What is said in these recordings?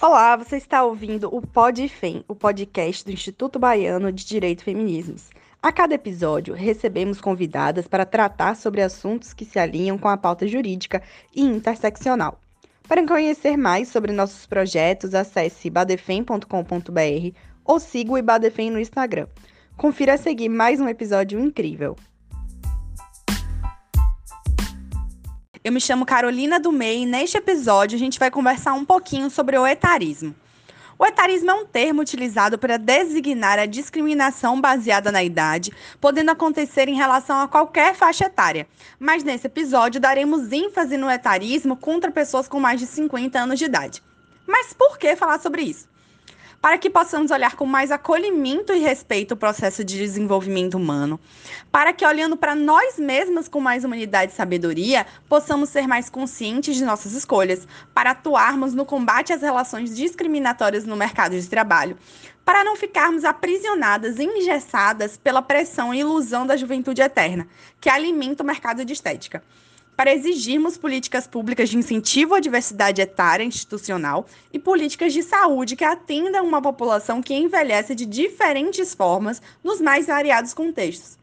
Olá, você está ouvindo o PodFem, o podcast do Instituto Baiano de Direito e Feminismos. A cada episódio, recebemos convidadas para tratar sobre assuntos que se alinham com a pauta jurídica e interseccional. Para conhecer mais sobre nossos projetos, acesse badefem.com.br ou siga o Ibadefem no Instagram. Confira a seguir mais um episódio incrível. Eu me chamo Carolina do Mei e neste episódio a gente vai conversar um pouquinho sobre o etarismo. O etarismo é um termo utilizado para designar a discriminação baseada na idade, podendo acontecer em relação a qualquer faixa etária. Mas nesse episódio daremos ênfase no etarismo contra pessoas com mais de 50 anos de idade. Mas por que falar sobre isso? Para que possamos olhar com mais acolhimento e respeito o processo de desenvolvimento humano, para que, olhando para nós mesmos com mais humanidade e sabedoria, possamos ser mais conscientes de nossas escolhas, para atuarmos no combate às relações discriminatórias no mercado de trabalho, para não ficarmos aprisionadas e engessadas pela pressão e ilusão da juventude eterna, que alimenta o mercado de estética para exigirmos políticas públicas de incentivo à diversidade etária institucional e políticas de saúde que atendam uma população que envelhece de diferentes formas nos mais variados contextos.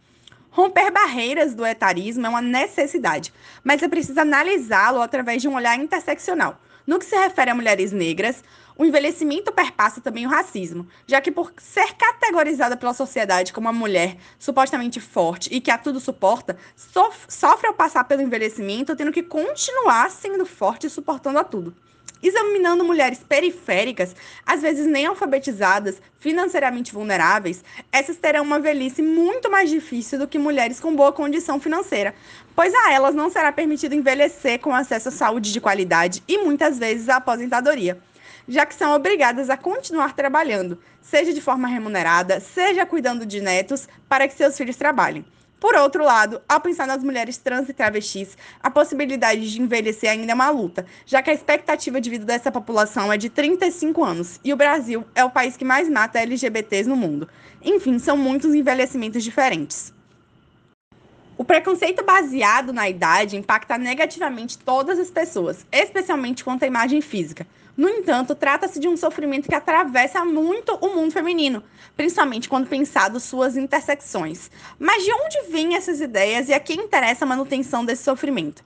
Romper barreiras do etarismo é uma necessidade, mas é preciso analisá-lo através de um olhar interseccional. No que se refere a mulheres negras, o envelhecimento perpassa também o racismo, já que por ser categorizada pela sociedade como uma mulher supostamente forte e que a tudo suporta, sofre ao passar pelo envelhecimento, tendo que continuar sendo forte e suportando a tudo. Examinando mulheres periféricas, às vezes nem alfabetizadas, financeiramente vulneráveis, essas terão uma velhice muito mais difícil do que mulheres com boa condição financeira, pois a elas não será permitido envelhecer com acesso à saúde de qualidade e muitas vezes à aposentadoria já que são obrigadas a continuar trabalhando, seja de forma remunerada, seja cuidando de netos, para que seus filhos trabalhem. Por outro lado, ao pensar nas mulheres trans e travestis, a possibilidade de envelhecer ainda é uma luta, já que a expectativa de vida dessa população é de 35 anos e o Brasil é o país que mais mata LGBTs no mundo. Enfim, são muitos envelhecimentos diferentes. O preconceito baseado na idade impacta negativamente todas as pessoas, especialmente quanto à imagem física. No entanto, trata-se de um sofrimento que atravessa muito o mundo feminino, principalmente quando pensado suas intersecções. Mas de onde vêm essas ideias e a quem interessa a manutenção desse sofrimento?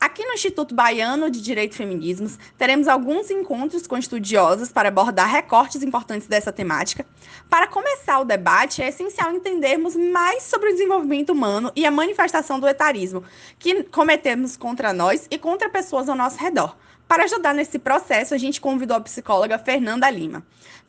Aqui no Instituto Baiano de Direito e Feminismos, teremos alguns encontros com estudiosos para abordar recortes importantes dessa temática. Para começar o debate, é essencial entendermos mais sobre o desenvolvimento humano e a manifestação do etarismo que cometemos contra nós e contra pessoas ao nosso redor. Para ajudar nesse processo, a gente convidou a psicóloga Fernanda Lima.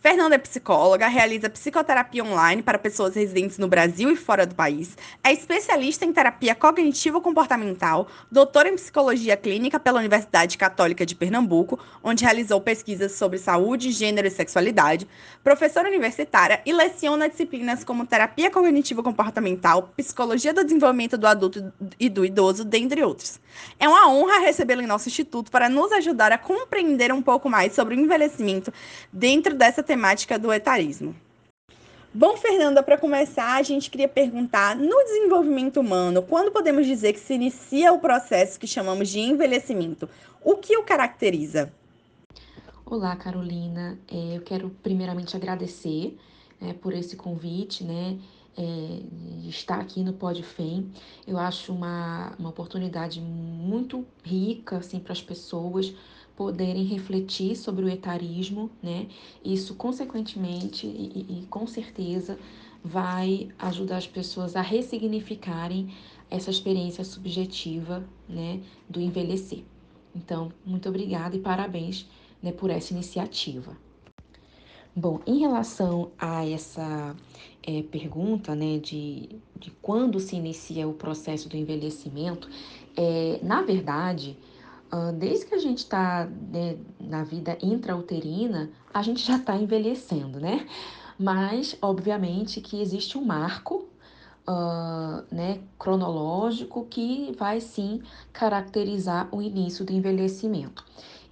Fernanda é psicóloga, realiza psicoterapia online para pessoas residentes no Brasil e fora do país, é especialista em terapia cognitivo-comportamental, doutora em psicologia clínica pela Universidade Católica de Pernambuco, onde realizou pesquisas sobre saúde, gênero e sexualidade, professora universitária e leciona disciplinas como terapia cognitivo-comportamental, psicologia do desenvolvimento do adulto e do idoso, dentre outros. É uma honra recebê-la em nosso instituto para nos ajudar a compreender um pouco mais sobre o envelhecimento dentro dessa temática temática do etarismo. Bom, Fernanda, para começar, a gente queria perguntar: no desenvolvimento humano, quando podemos dizer que se inicia o processo que chamamos de envelhecimento? O que o caracteriza? Olá, Carolina. É, eu quero primeiramente agradecer é, por esse convite, né? É, estar aqui no PodFem. Eu acho uma, uma oportunidade muito rica assim, para as pessoas poderem refletir sobre o etarismo, né? Isso, consequentemente e, e, com certeza, vai ajudar as pessoas a ressignificarem essa experiência subjetiva, né, do envelhecer. Então, muito obrigada e parabéns, né, por essa iniciativa. Bom, em relação a essa é, pergunta, né, de, de quando se inicia o processo do envelhecimento, é, na verdade, desde que a gente está né, na vida intrauterina, a gente já está envelhecendo, né? Mas, obviamente, que existe um marco uh, né, cronológico que vai sim caracterizar o início do envelhecimento.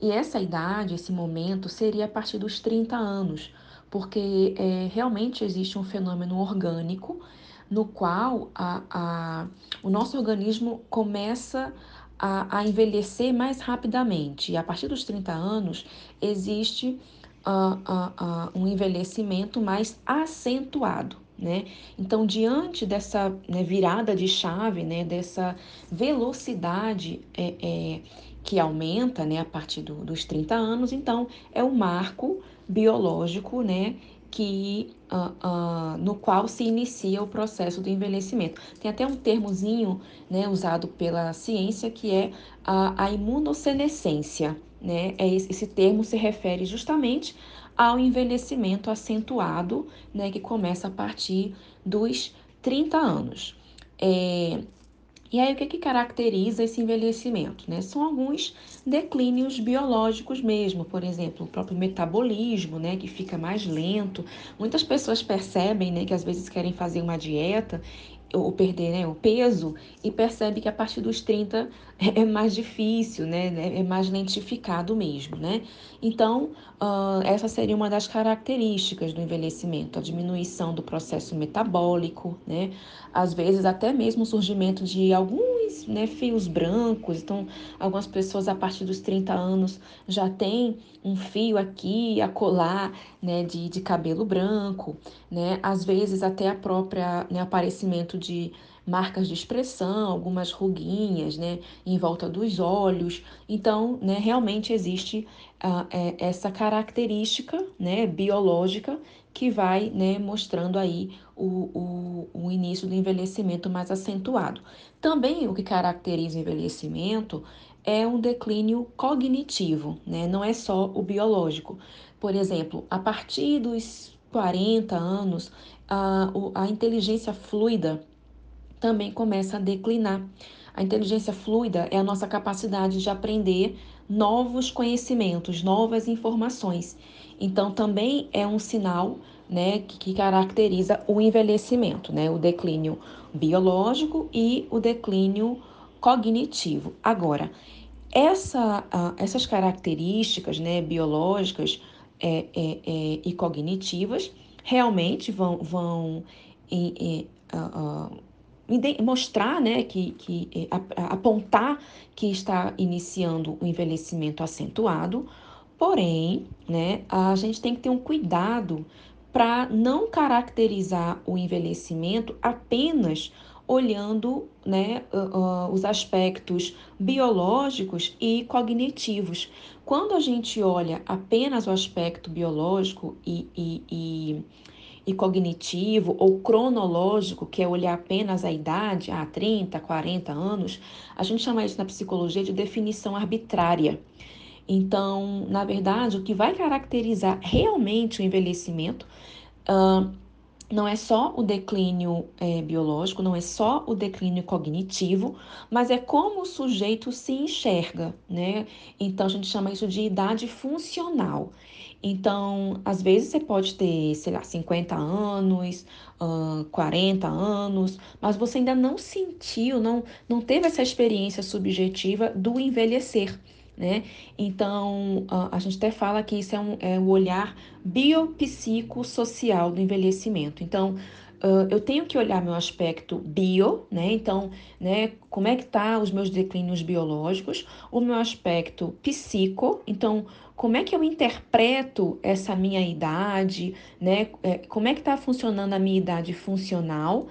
E essa idade, esse momento, seria a partir dos 30 anos, porque é, realmente existe um fenômeno orgânico no qual a, a, o nosso organismo começa a, a envelhecer mais rapidamente. E a partir dos 30 anos, existe uh, uh, um envelhecimento mais acentuado. Né? Então, diante dessa né, virada de chave, né, dessa velocidade é, é, que aumenta né, a partir do, dos 30 anos, então é um marco biológico né, que, uh, uh, no qual se inicia o processo do envelhecimento. Tem até um termozinho né, usado pela ciência que é a, a imunossenescência. Né? É esse, esse termo se refere justamente ao envelhecimento acentuado, né, que começa a partir dos 30 anos. É, e aí, o que, que caracteriza esse envelhecimento? Né? São alguns declínios biológicos mesmo, por exemplo, o próprio metabolismo, né, que fica mais lento. Muitas pessoas percebem né, que às vezes querem fazer uma dieta ou perder né, o peso e percebe que a partir dos 30 é mais difícil, né, né? É mais lentificado mesmo, né? Então, uh, essa seria uma das características do envelhecimento, a diminuição do processo metabólico, né? Às vezes até mesmo o surgimento de alguns né, fios brancos. Então, algumas pessoas a partir dos 30 anos já têm um fio aqui a colar, né, de, de cabelo branco, né? Às vezes até a própria né, aparecimento de marcas de expressão, algumas ruguinhas, né, em volta dos olhos. Então, né, realmente existe uh, é, essa característica, né, biológica que vai, né, mostrando aí o, o, o início do envelhecimento mais acentuado. Também o que caracteriza o envelhecimento é um declínio cognitivo, né? Não é só o biológico. Por exemplo, a partir dos 40 anos, a, a inteligência fluida também começa a declinar. A inteligência fluida é a nossa capacidade de aprender novos conhecimentos, novas informações. Então, também é um sinal né, que, que caracteriza o envelhecimento, né, o declínio biológico e o declínio cognitivo. Agora, essa, uh, essas características né, biológicas é, é, é, e cognitivas realmente vão, vão uh, uh, mostrar, né, que, que é, apontar que está iniciando o envelhecimento acentuado, porém, né, a gente tem que ter um cuidado para não caracterizar o envelhecimento apenas olhando né, uh, uh, os aspectos biológicos e cognitivos. Quando a gente olha apenas o aspecto biológico e, e, e e cognitivo ou cronológico, que é olhar apenas a idade, a 30, 40 anos, a gente chama isso na psicologia de definição arbitrária. Então, na verdade, o que vai caracterizar realmente o envelhecimento uh, não é só o declínio é, biológico, não é só o declínio cognitivo, mas é como o sujeito se enxerga, né? Então a gente chama isso de idade funcional. Então, às vezes você pode ter, sei lá, 50 anos, uh, 40 anos, mas você ainda não sentiu, não, não teve essa experiência subjetiva do envelhecer. Né? Então, a gente até fala que isso é, um, é o olhar biopsicossocial do envelhecimento. Então, Uh, eu tenho que olhar meu aspecto bio, né? Então, né, como é que tá os meus declínios biológicos, o meu aspecto psico, então, como é que eu interpreto essa minha idade, né? É, como é que está funcionando a minha idade funcional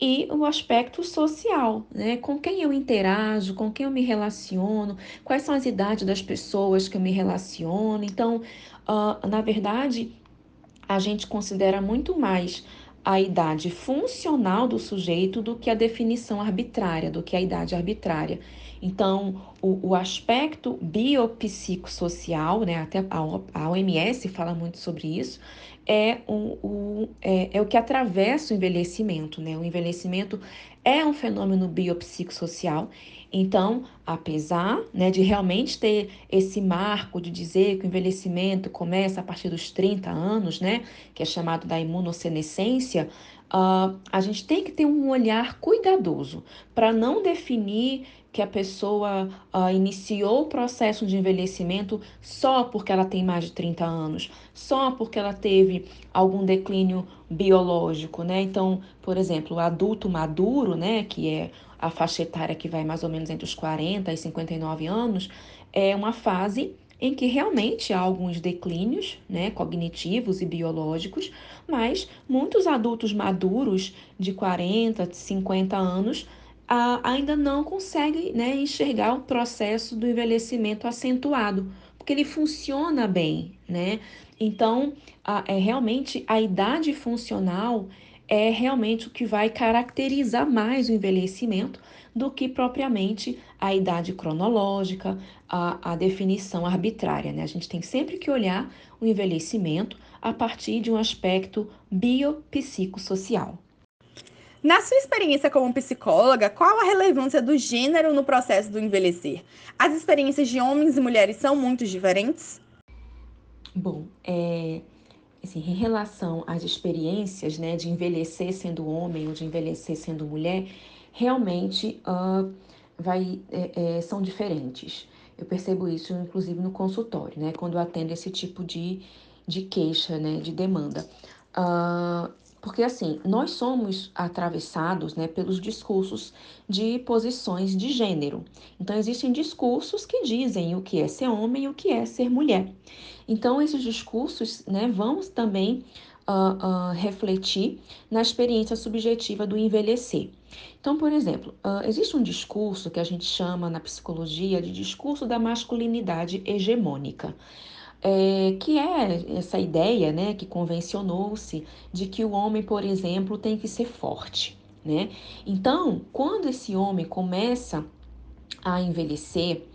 e o aspecto social, né? Com quem eu interajo, com quem eu me relaciono, quais são as idades das pessoas que eu me relaciono. Então, uh, na verdade, a gente considera muito mais a idade funcional do sujeito do que a definição arbitrária, do que a idade arbitrária. Então, o, o aspecto biopsicossocial, né, até a, a OMS fala muito sobre isso, é é, é o que atravessa o envelhecimento, né? O envelhecimento é um fenômeno biopsicossocial. Então, apesar né, de realmente ter esse marco de dizer que o envelhecimento começa a partir dos 30 anos, né, que é chamado da imunossenescência, uh, a gente tem que ter um olhar cuidadoso para não definir que a pessoa uh, iniciou o processo de envelhecimento só porque ela tem mais de 30 anos, só porque ela teve algum declínio biológico, né? Então, por exemplo, o adulto maduro, né, que é a faixa etária que vai mais ou menos entre os 40 e 59 anos, é uma fase em que realmente há alguns declínios, né, cognitivos e biológicos, mas muitos adultos maduros de 40, 50 anos ah, ainda não conseguem né, enxergar o processo do envelhecimento acentuado, porque ele funciona bem, né? Então, a, é realmente a idade funcional é realmente o que vai caracterizar mais o envelhecimento do que propriamente a idade cronológica, a, a definição arbitrária. Né? A gente tem sempre que olhar o envelhecimento a partir de um aspecto biopsicossocial. Na sua experiência como psicóloga, qual a relevância do gênero no processo do envelhecer? As experiências de homens e mulheres são muito diferentes? Bom, é, assim, em relação às experiências né, de envelhecer sendo homem ou de envelhecer sendo mulher, realmente uh, vai, é, é, são diferentes. Eu percebo isso, inclusive, no consultório, né? Quando eu atendo esse tipo de, de queixa, né? De demanda. Uh, porque, assim, nós somos atravessados né, pelos discursos de posições de gênero. Então, existem discursos que dizem o que é ser homem e o que é ser mulher. Então, esses discursos né, vão também uh, uh, refletir na experiência subjetiva do envelhecer. Então, por exemplo, uh, existe um discurso que a gente chama na psicologia de discurso da masculinidade hegemônica. É, que é essa ideia né, que convencionou-se de que o homem, por exemplo, tem que ser forte. Né? Então, quando esse homem começa a envelhecer,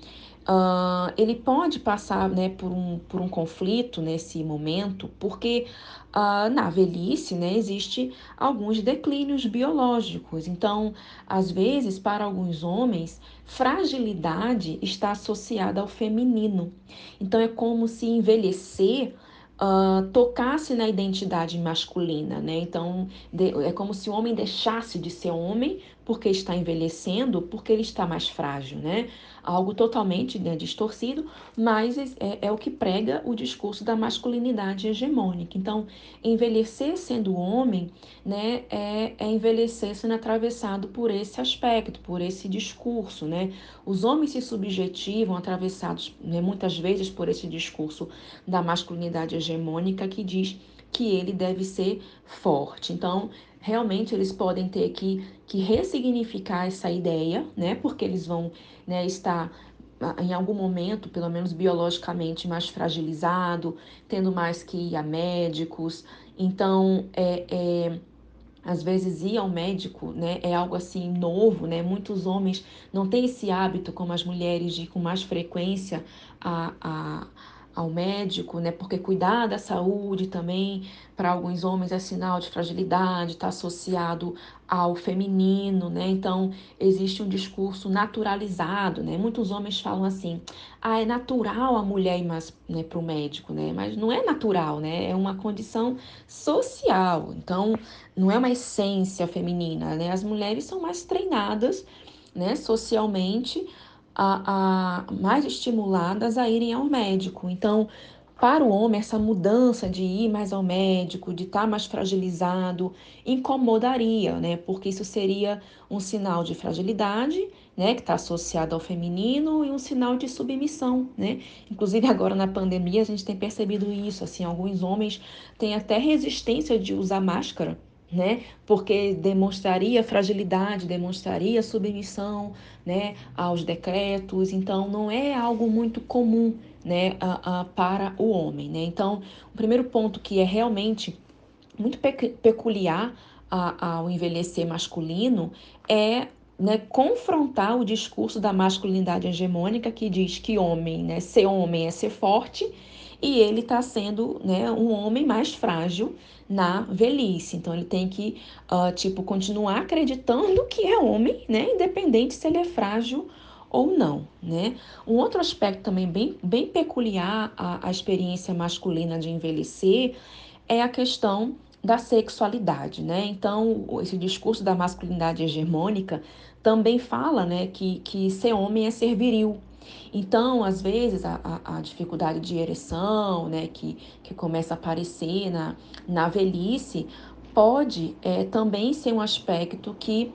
Uh, ele pode passar né, por, um, por um conflito nesse momento, porque uh, na velhice né, existe alguns declínios biológicos. Então, às vezes, para alguns homens, fragilidade está associada ao feminino. Então, é como se envelhecer uh, tocasse na identidade masculina, né? Então, de, é como se o homem deixasse de ser homem porque está envelhecendo, porque ele está mais frágil, né? Algo totalmente né, distorcido, mas é, é, o que prega o discurso da masculinidade hegemônica. Então, envelhecer sendo homem, né, é, é envelhecer sendo atravessado por esse aspecto, por esse discurso, né? Os homens se subjetivam, atravessados né, muitas vezes por esse discurso da masculinidade hegemônica que diz que ele deve ser forte. Então, realmente eles podem ter que, que ressignificar essa ideia, né? Porque eles vão né, estar ah, em algum momento, pelo menos biologicamente, mais fragilizado, tendo mais que ir a médicos. Então, é, é às vezes ir ao médico, né, é algo assim novo, né? Muitos homens não têm esse hábito como as mulheres de ir com mais frequência a, a ao médico, né? Porque cuidar da saúde também para alguns homens é sinal de fragilidade, está associado ao feminino, né? Então existe um discurso naturalizado, né? Muitos homens falam assim: "Ah, é natural a mulher ir mais né, para o médico, né?" Mas não é natural, né? É uma condição social. Então não é uma essência feminina, né? As mulheres são mais treinadas, né? Socialmente a, a, mais estimuladas a irem ao médico. Então, para o homem, essa mudança de ir mais ao médico, de estar tá mais fragilizado, incomodaria, né? Porque isso seria um sinal de fragilidade, né? Que está associado ao feminino e um sinal de submissão, né? Inclusive agora na pandemia a gente tem percebido isso, assim, alguns homens têm até resistência de usar máscara, né? Porque demonstraria fragilidade, demonstraria submissão, né, aos decretos. Então, não é algo muito comum, né, a, a, para o homem, né? Então, o primeiro ponto que é realmente muito peculiar ao envelhecer masculino é né, confrontar o discurso da masculinidade hegemônica que diz que homem, né, ser homem é ser forte e ele está sendo né, um homem mais frágil na velhice. Então ele tem que, uh, tipo, continuar acreditando que é homem, né? Independente se ele é frágil ou não, né? Um outro aspecto também bem, bem peculiar à, à experiência masculina de envelhecer é a questão da sexualidade, né? Então, esse discurso da masculinidade hegemônica também fala, né, que, que ser homem é ser viril, então, às vezes, a, a, a, dificuldade de ereção, né, que, que começa a aparecer na, na velhice, pode é, também ser um aspecto que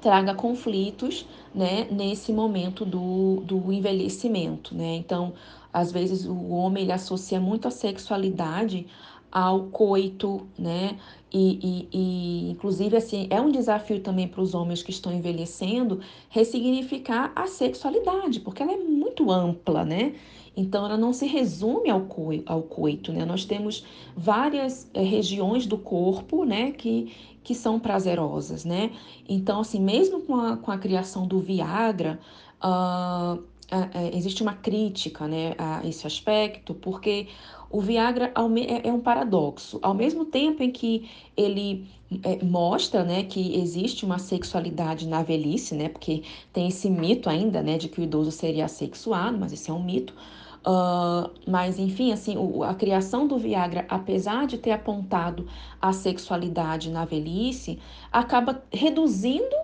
traga conflitos né, nesse momento do, do envelhecimento. Né? Então, às vezes o homem ele associa muito a sexualidade ao coito, né? E, e, e, inclusive, assim, é um desafio também para os homens que estão envelhecendo ressignificar a sexualidade, porque ela é muito ampla, né? Então, ela não se resume ao, coi ao coito, né? Nós temos várias é, regiões do corpo, né, que, que são prazerosas, né? Então, assim, mesmo com a, com a criação do Viagra, uh, existe uma crítica, né, a esse aspecto, porque o Viagra é, é um paradoxo. Ao mesmo tempo em que ele é, mostra né, que existe uma sexualidade na velhice, né, porque tem esse mito ainda né, de que o idoso seria assexuado, mas esse é um mito. Uh, mas, enfim, assim, o, a criação do Viagra, apesar de ter apontado a sexualidade na velhice, acaba reduzindo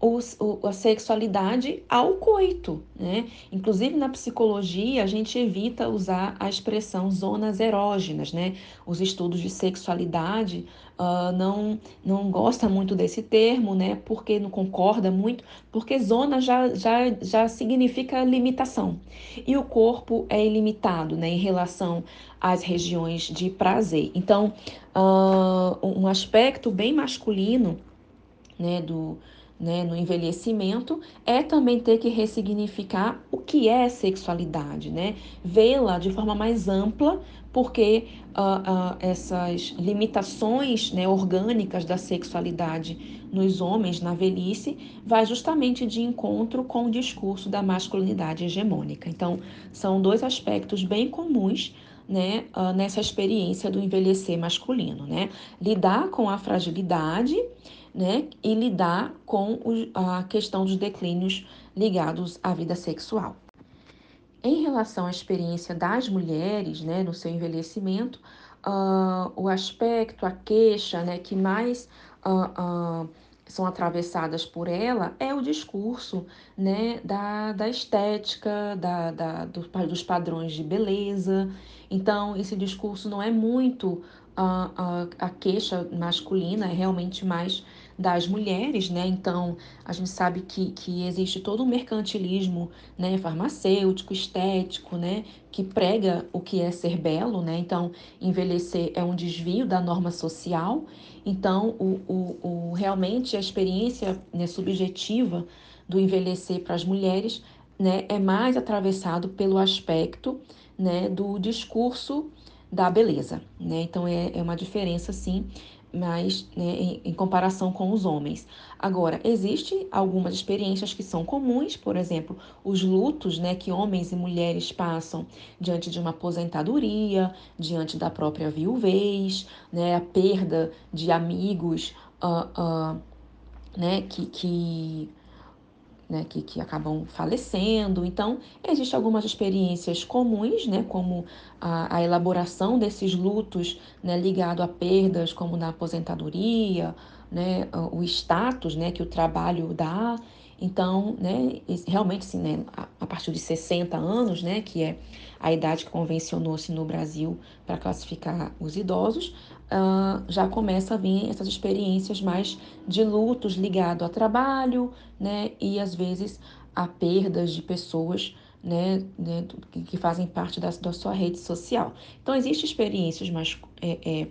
os, o, a sexualidade ao coito, né? Inclusive na psicologia a gente evita usar a expressão zonas erógenas, né? Os estudos de sexualidade uh, não não gosta muito desse termo, né? Porque não concorda muito, porque zona já, já, já significa limitação e o corpo é ilimitado, né? Em relação às regiões de prazer. Então, uh, um aspecto bem masculino, né? Do né, no envelhecimento é também ter que ressignificar o que é sexualidade, né? Vê-la de forma mais ampla, porque uh, uh, essas limitações né, orgânicas da sexualidade nos homens na velhice vai justamente de encontro com o discurso da masculinidade hegemônica. Então, são dois aspectos bem comuns né, uh, nessa experiência do envelhecer masculino, né? Lidar com a fragilidade né, e lidar com a questão dos declínios ligados à vida sexual. Em relação à experiência das mulheres, né, no seu envelhecimento, uh, o aspecto, a queixa, né, que mais uh, uh, são atravessadas por ela é o discurso, né, da, da estética, da, da, do, dos padrões de beleza. Então, esse discurso não é muito a, queixa masculina, é realmente mais das mulheres, né? Então, a gente sabe que, que existe todo um mercantilismo, né, farmacêutico, estético, né, que prega o que é ser belo, né? Então, envelhecer é um desvio da norma social. Então, o, o, o realmente a experiência né, subjetiva do envelhecer para as mulheres, né, é mais atravessado pelo aspecto, né, do discurso da beleza, né? Então é, é uma diferença, sim, mas né, em, em, comparação com os homens. Agora, existem algumas experiências que são comuns, por exemplo, os lutos né, que homens e mulheres passam diante de uma aposentadoria, diante da própria viuvez, né, a perda de amigos uh, uh, né, que, que né, que, que acabam falecendo. Então, existem algumas experiências comuns, né, como a, a elaboração desses lutos né, ligado a perdas, como na aposentadoria, né, o status né, que o trabalho dá. Então, né, realmente, assim, né, a partir de 60 anos, né, que é a idade que convencionou-se no Brasil para classificar os idosos, uh, já começa a vir essas experiências mais de lutos ligados a trabalho, né, e às vezes a perdas de pessoas né, né, que fazem parte da, da sua rede social. Então, existem experiências mais é, é,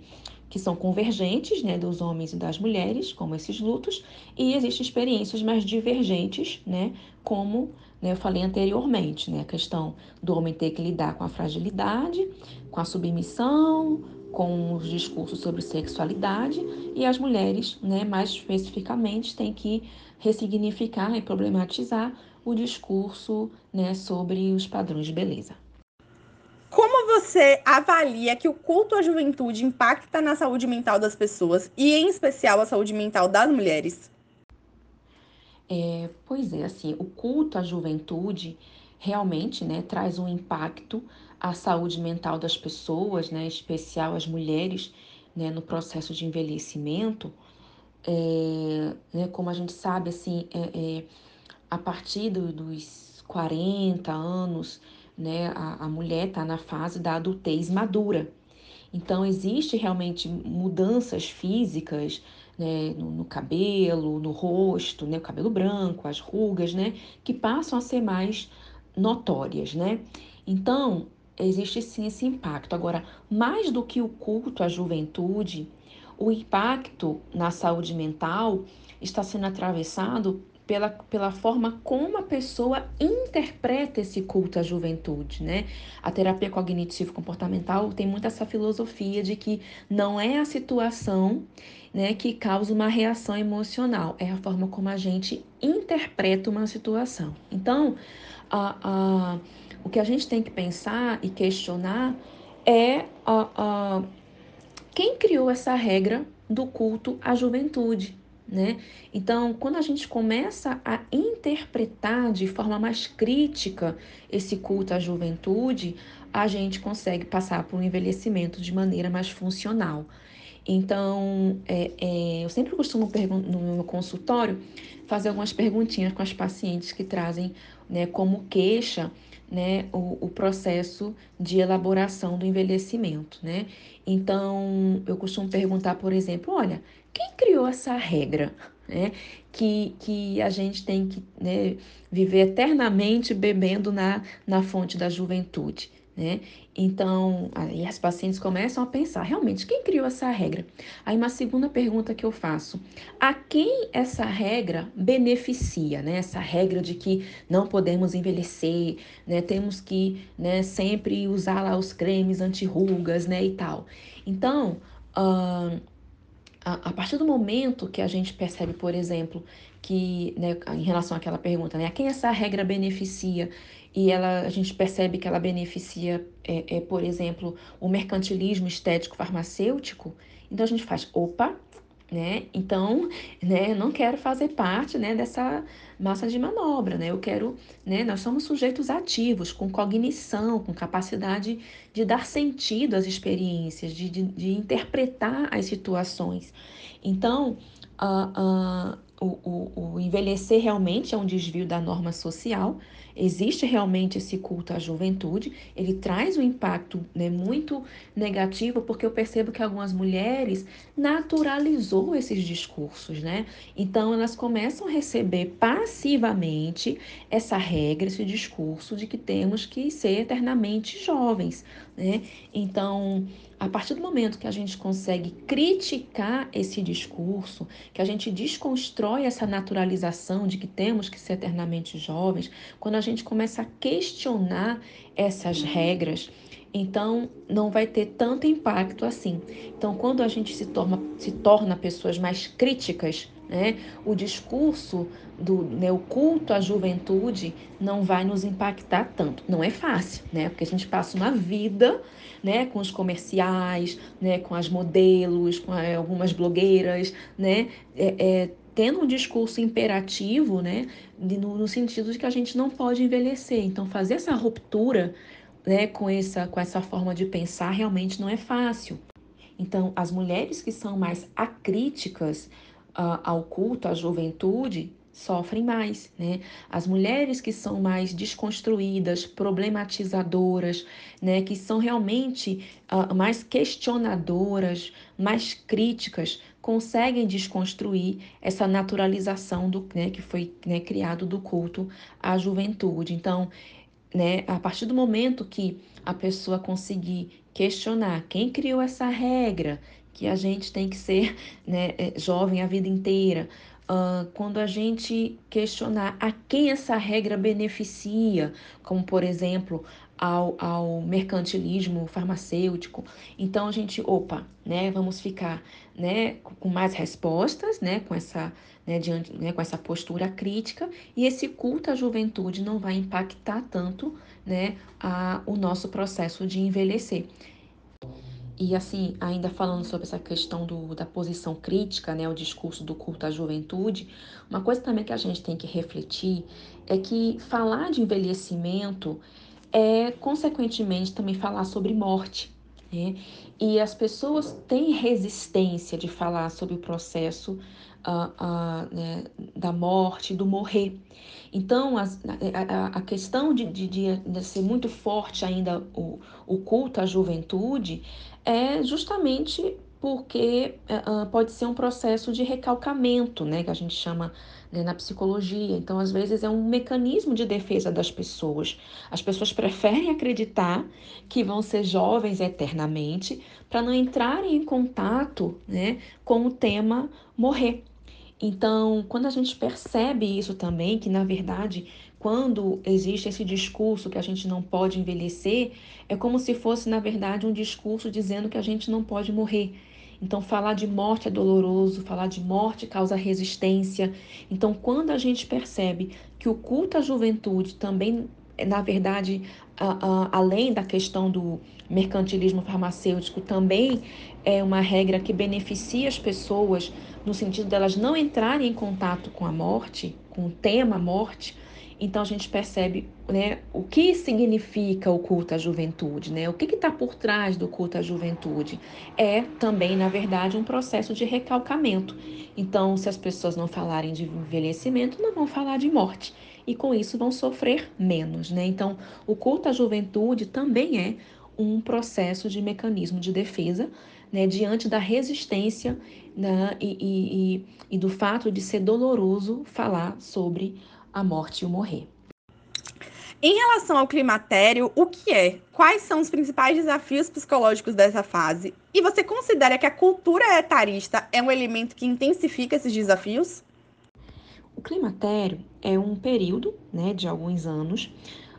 que são convergentes, né, dos homens e das mulheres, como esses lutos, e existem experiências mais divergentes, né, como né, eu falei anteriormente, né, a questão do homem ter que lidar com a fragilidade, com a submissão, com os discursos sobre sexualidade, e as mulheres, né, mais especificamente, têm que ressignificar e problematizar o discurso né, sobre os padrões de beleza. Como você avalia que o culto à juventude impacta na saúde mental das pessoas e, em especial, a saúde mental das mulheres? É, pois é, assim, o culto à juventude realmente né, traz um impacto à saúde mental das pessoas, né, em especial as mulheres, né, no processo de envelhecimento. É, né, como a gente sabe, assim, é, é a partir do, dos 40 anos, né, a, a mulher está na fase da adultez madura. Então, existe realmente mudanças físicas né, no, no, cabelo, no rosto, né, o cabelo branco, as rugas, né, que passam a ser mais notórias, né? Então, existe sim esse impacto. Agora, mais do que o culto à juventude, o impacto na saúde mental está sendo atravessado pela, pela forma como a pessoa interpreta esse culto à juventude, né? A terapia cognitivo-comportamental tem muito essa filosofia de que não é a situação né, que causa uma reação emocional, é a forma como a gente interpreta uma situação. Então, a, a, o que a gente tem que pensar e questionar é a, a, quem criou essa regra do culto à juventude, né? Então, quando a gente começa a interpretar de forma mais crítica esse culto à juventude, a gente consegue passar por um envelhecimento de maneira mais funcional. Então, é, é, eu sempre costumo no meu consultório fazer algumas perguntinhas com as pacientes que trazem né, como queixa né, o, o, processo de elaboração do envelhecimento. Né? Então, eu costumo perguntar, por exemplo, olha, quem criou essa regra? Né? Que, que a gente tem que né, viver eternamente bebendo na, na fonte da juventude. Né? Então, aí as pacientes começam a pensar, realmente, quem criou essa regra? Aí uma segunda pergunta que eu faço, a quem essa regra beneficia, né? Essa regra de que não podemos envelhecer, né? Temos que, né, sempre usar lá os cremes anti-rugas, né, e tal. Então, uh, a, a partir do momento que a gente percebe, por exemplo, que, né, em relação àquela pergunta, né, a quem essa regra beneficia? E ela, a gente percebe que ela beneficia, é, é, por exemplo, o mercantilismo estético farmacêutico, então a gente faz, opa, né? Então, né, não quero fazer parte, né, dessa massa de manobra, né? Eu quero, né, nós somos sujeitos ativos, com cognição, com capacidade de dar sentido às experiências, de, de, de interpretar as situações. Então, uh, uh, o, o, o envelhecer realmente é um desvio da norma social, existe realmente esse culto à juventude, ele traz um impacto né, muito negativo, porque eu percebo que algumas mulheres naturalizou esses discursos, né? Então elas começam a receber passivamente essa regra, esse discurso de que temos que ser eternamente jovens, né? Então, a partir do momento que a gente consegue criticar esse discurso, que a gente desconstrói essa naturalização de que temos que ser eternamente jovens, quando a gente começa a questionar essas regras, então não vai ter tanto impacto assim. Então, quando a gente se torna, se torna pessoas mais críticas, né, o discurso do né, o culto à juventude não vai nos impactar tanto. Não é fácil, né? Porque a gente passa uma vida né, com os comerciais, né, com as modelos, com algumas blogueiras, né, é, é, tendo um discurso imperativo, né, no, no sentido de que a gente não pode envelhecer. Então, fazer essa ruptura né, com, essa, com essa forma de pensar realmente não é fácil. Então, as mulheres que são mais acríticas uh, ao culto à juventude sofrem mais, né? As mulheres que são mais desconstruídas, problematizadoras, né, que são realmente uh, mais questionadoras, mais críticas, conseguem desconstruir essa naturalização do, né, que foi né, criado do culto à juventude. Então, né, a partir do momento que a pessoa conseguir questionar quem criou essa regra, que a gente tem que ser né, é, jovem a vida inteira, Uh, quando a gente questionar a quem essa regra beneficia, como por exemplo ao, ao mercantilismo farmacêutico, então a gente, opa, né, vamos ficar né, com mais respostas, né, com essa, né, diante, né, com essa postura crítica, e esse culto à juventude não vai impactar tanto né, a, o nosso processo de envelhecer. E assim, ainda falando sobre essa questão do, da posição crítica, né, o discurso do culto à juventude, uma coisa também que a gente tem que refletir é que falar de envelhecimento é, consequentemente, também falar sobre morte. Né? E as pessoas têm resistência de falar sobre o processo uh, uh, né, da morte, do morrer. Então, as, a, a, questão de, de, de, ser muito forte ainda o, o culto à juventude é justamente porque uh, pode ser um processo de recalcamento, né, que a gente chama né, na psicologia. Então, às vezes, é um mecanismo de defesa das pessoas. As pessoas preferem acreditar que vão ser jovens eternamente para não entrarem em contato né, com o tema morrer. Então, quando a gente percebe isso também, que na verdade, quando existe esse discurso que a gente não pode envelhecer, é como se fosse, na verdade, um discurso dizendo que a gente não pode morrer. Então, falar de morte é doloroso, falar de morte causa resistência. Então, quando a gente percebe que o culto à juventude também, na verdade, além da questão do mercantilismo farmacêutico, também é uma regra que beneficia as pessoas no sentido delas não entrarem em contato com a morte, com o tema morte, então a gente percebe né, o que significa o culto à juventude, né? O que está por trás do culto à juventude? É também, na verdade, um processo de recalcamento. Então, se as pessoas não falarem de envelhecimento, não vão falar de morte. E com isso vão sofrer menos, né? Então, o culto à juventude também é um processo de mecanismo de defesa né, diante da resistência né, e, e, e, e do fato de ser doloroso falar sobre a morte e o morrer. Em relação ao climatério, o que é? Quais são os principais desafios psicológicos dessa fase? E você considera que a cultura etarista é um elemento que intensifica esses desafios? O climatério é um período né, de alguns anos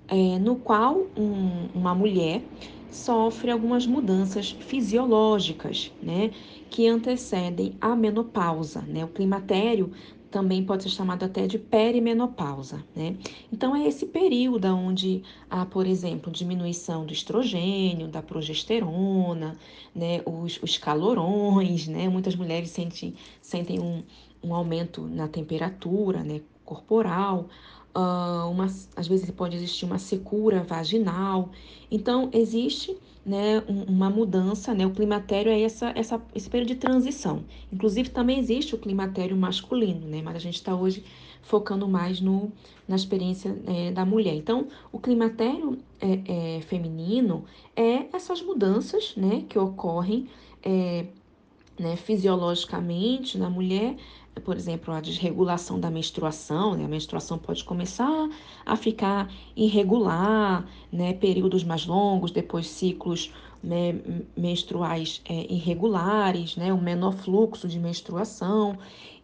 é, no qual um, uma mulher sofre algumas mudanças fisiológicas, né, que antecedem a menopausa, né? O climatério também pode ser chamado até de perimenopausa, né? Então é esse período onde há, por exemplo, diminuição do estrogênio, da progesterona, né? Os, os calorões, né? Muitas mulheres sentem, sentem um, um aumento na temperatura, né? Corporal, uh, uma, às vezes pode existir uma secura vaginal. Então existe né, uma mudança, né? O climatério é essa, essa, esse período de transição. Inclusive, também existe o climatério masculino, né? Mas a gente está hoje focando mais no, na experiência é, da mulher. Então, o climatério é, é, feminino é essas mudanças, né? Que ocorrem é, né, fisiologicamente na mulher por exemplo, a desregulação da menstruação, né? A menstruação pode começar a ficar irregular, né? Períodos mais longos, depois ciclos né, menstruais é, irregulares, né? O menor fluxo de menstruação,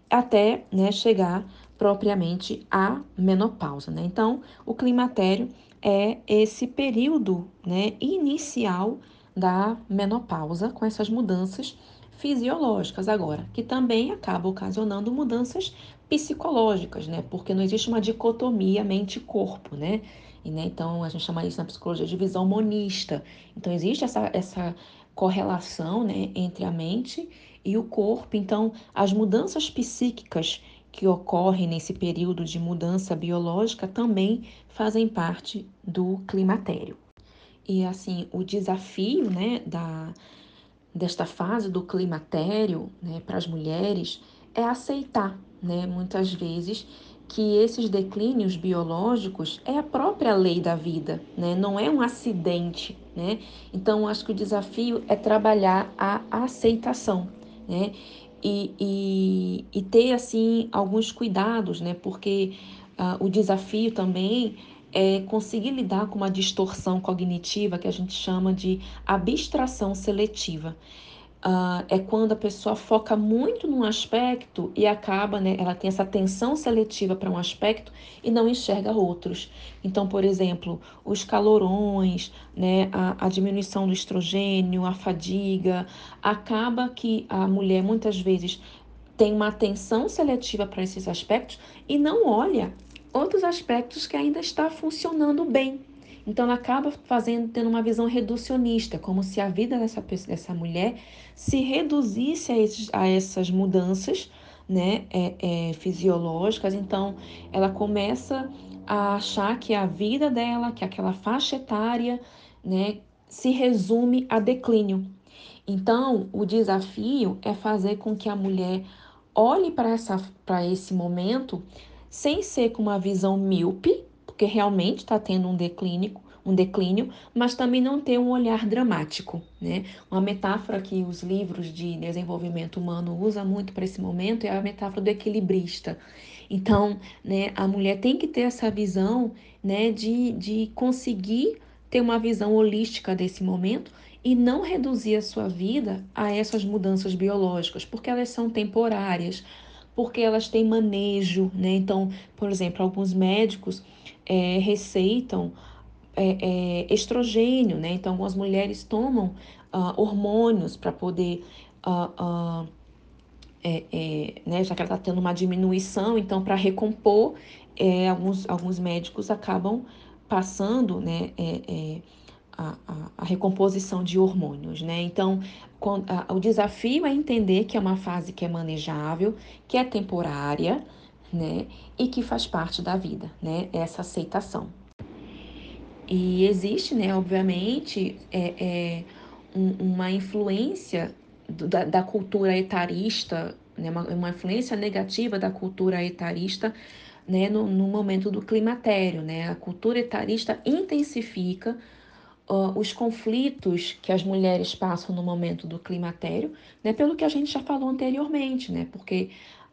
até né, chegar propriamente à menopausa, né? Então, o climatério é esse período, né, inicial da menopausa com essas mudanças fisiológicas agora, que também acaba ocasionando mudanças psicológicas, né? Porque não existe uma dicotomia mente-corpo, né? E, né? Então a gente chama isso na psicologia de visão monista. Então existe essa, essa correlação, né, entre a mente e o corpo. Então as mudanças psíquicas que ocorrem nesse período de mudança biológica também fazem parte do climatério. E assim, o desafio, né, da desta fase do climatério né, para as mulheres é aceitar, né, muitas vezes, que esses declínios biológicos é a própria lei da vida, né, não é um acidente. Né? Então, acho que o desafio é trabalhar a aceitação. Né? E, e, e ter assim alguns cuidados, né? Porque uh, o desafio também é conseguir lidar com uma distorção cognitiva que a gente chama de abstração seletiva. Uh, é quando a pessoa foca muito num aspecto e acaba, né, ela tem essa atenção seletiva para um aspecto e não enxerga outros. Então, por exemplo, os calorões, né, a, a diminuição do estrogênio, a fadiga, acaba que a mulher muitas vezes tem uma atenção seletiva para esses aspectos e não olha outros aspectos que ainda está funcionando bem. Então ela acaba fazendo tendo uma visão reducionista, como se a vida dessa, dessa mulher se reduzisse a, esses, a essas mudanças né, é, é, fisiológicas. Então ela começa a achar que a vida dela, que aquela faixa etária, né, se resume a declínio. Então o desafio é fazer com que a mulher olhe para esse momento sem ser com uma visão míope, porque realmente está tendo um declínio, um declínio, mas também não ter um olhar dramático, né? Uma metáfora que os livros de desenvolvimento humano usam muito para esse momento é a metáfora do equilibrista. Então, né, a mulher tem que ter essa visão, né, de, de conseguir ter uma visão holística desse momento e não reduzir a sua vida a essas mudanças biológicas, porque elas são temporárias, porque elas têm manejo, né? Então, por exemplo, alguns médicos é, receitam é, é, estrogênio, né? Então, algumas mulheres tomam uh, hormônios para poder, uh, uh, né? Já que ela está tendo uma diminuição, então, para recompor, é, alguns, alguns médicos acabam passando, né? A, a, a, recomposição de hormônios, né? Então, a, o desafio é entender que é uma fase que é manejável, que é temporária, né? E que faz parte da vida, né? Essa aceitação. E existe, né, obviamente, é, é um, uma influência da, da, cultura etarista, né, uma, uma, influência negativa da cultura etarista né, no, no momento do climatério. Né? A cultura etarista intensifica uh, os conflitos que as mulheres passam no momento do climatério, né, pelo que a gente já falou anteriormente, né, porque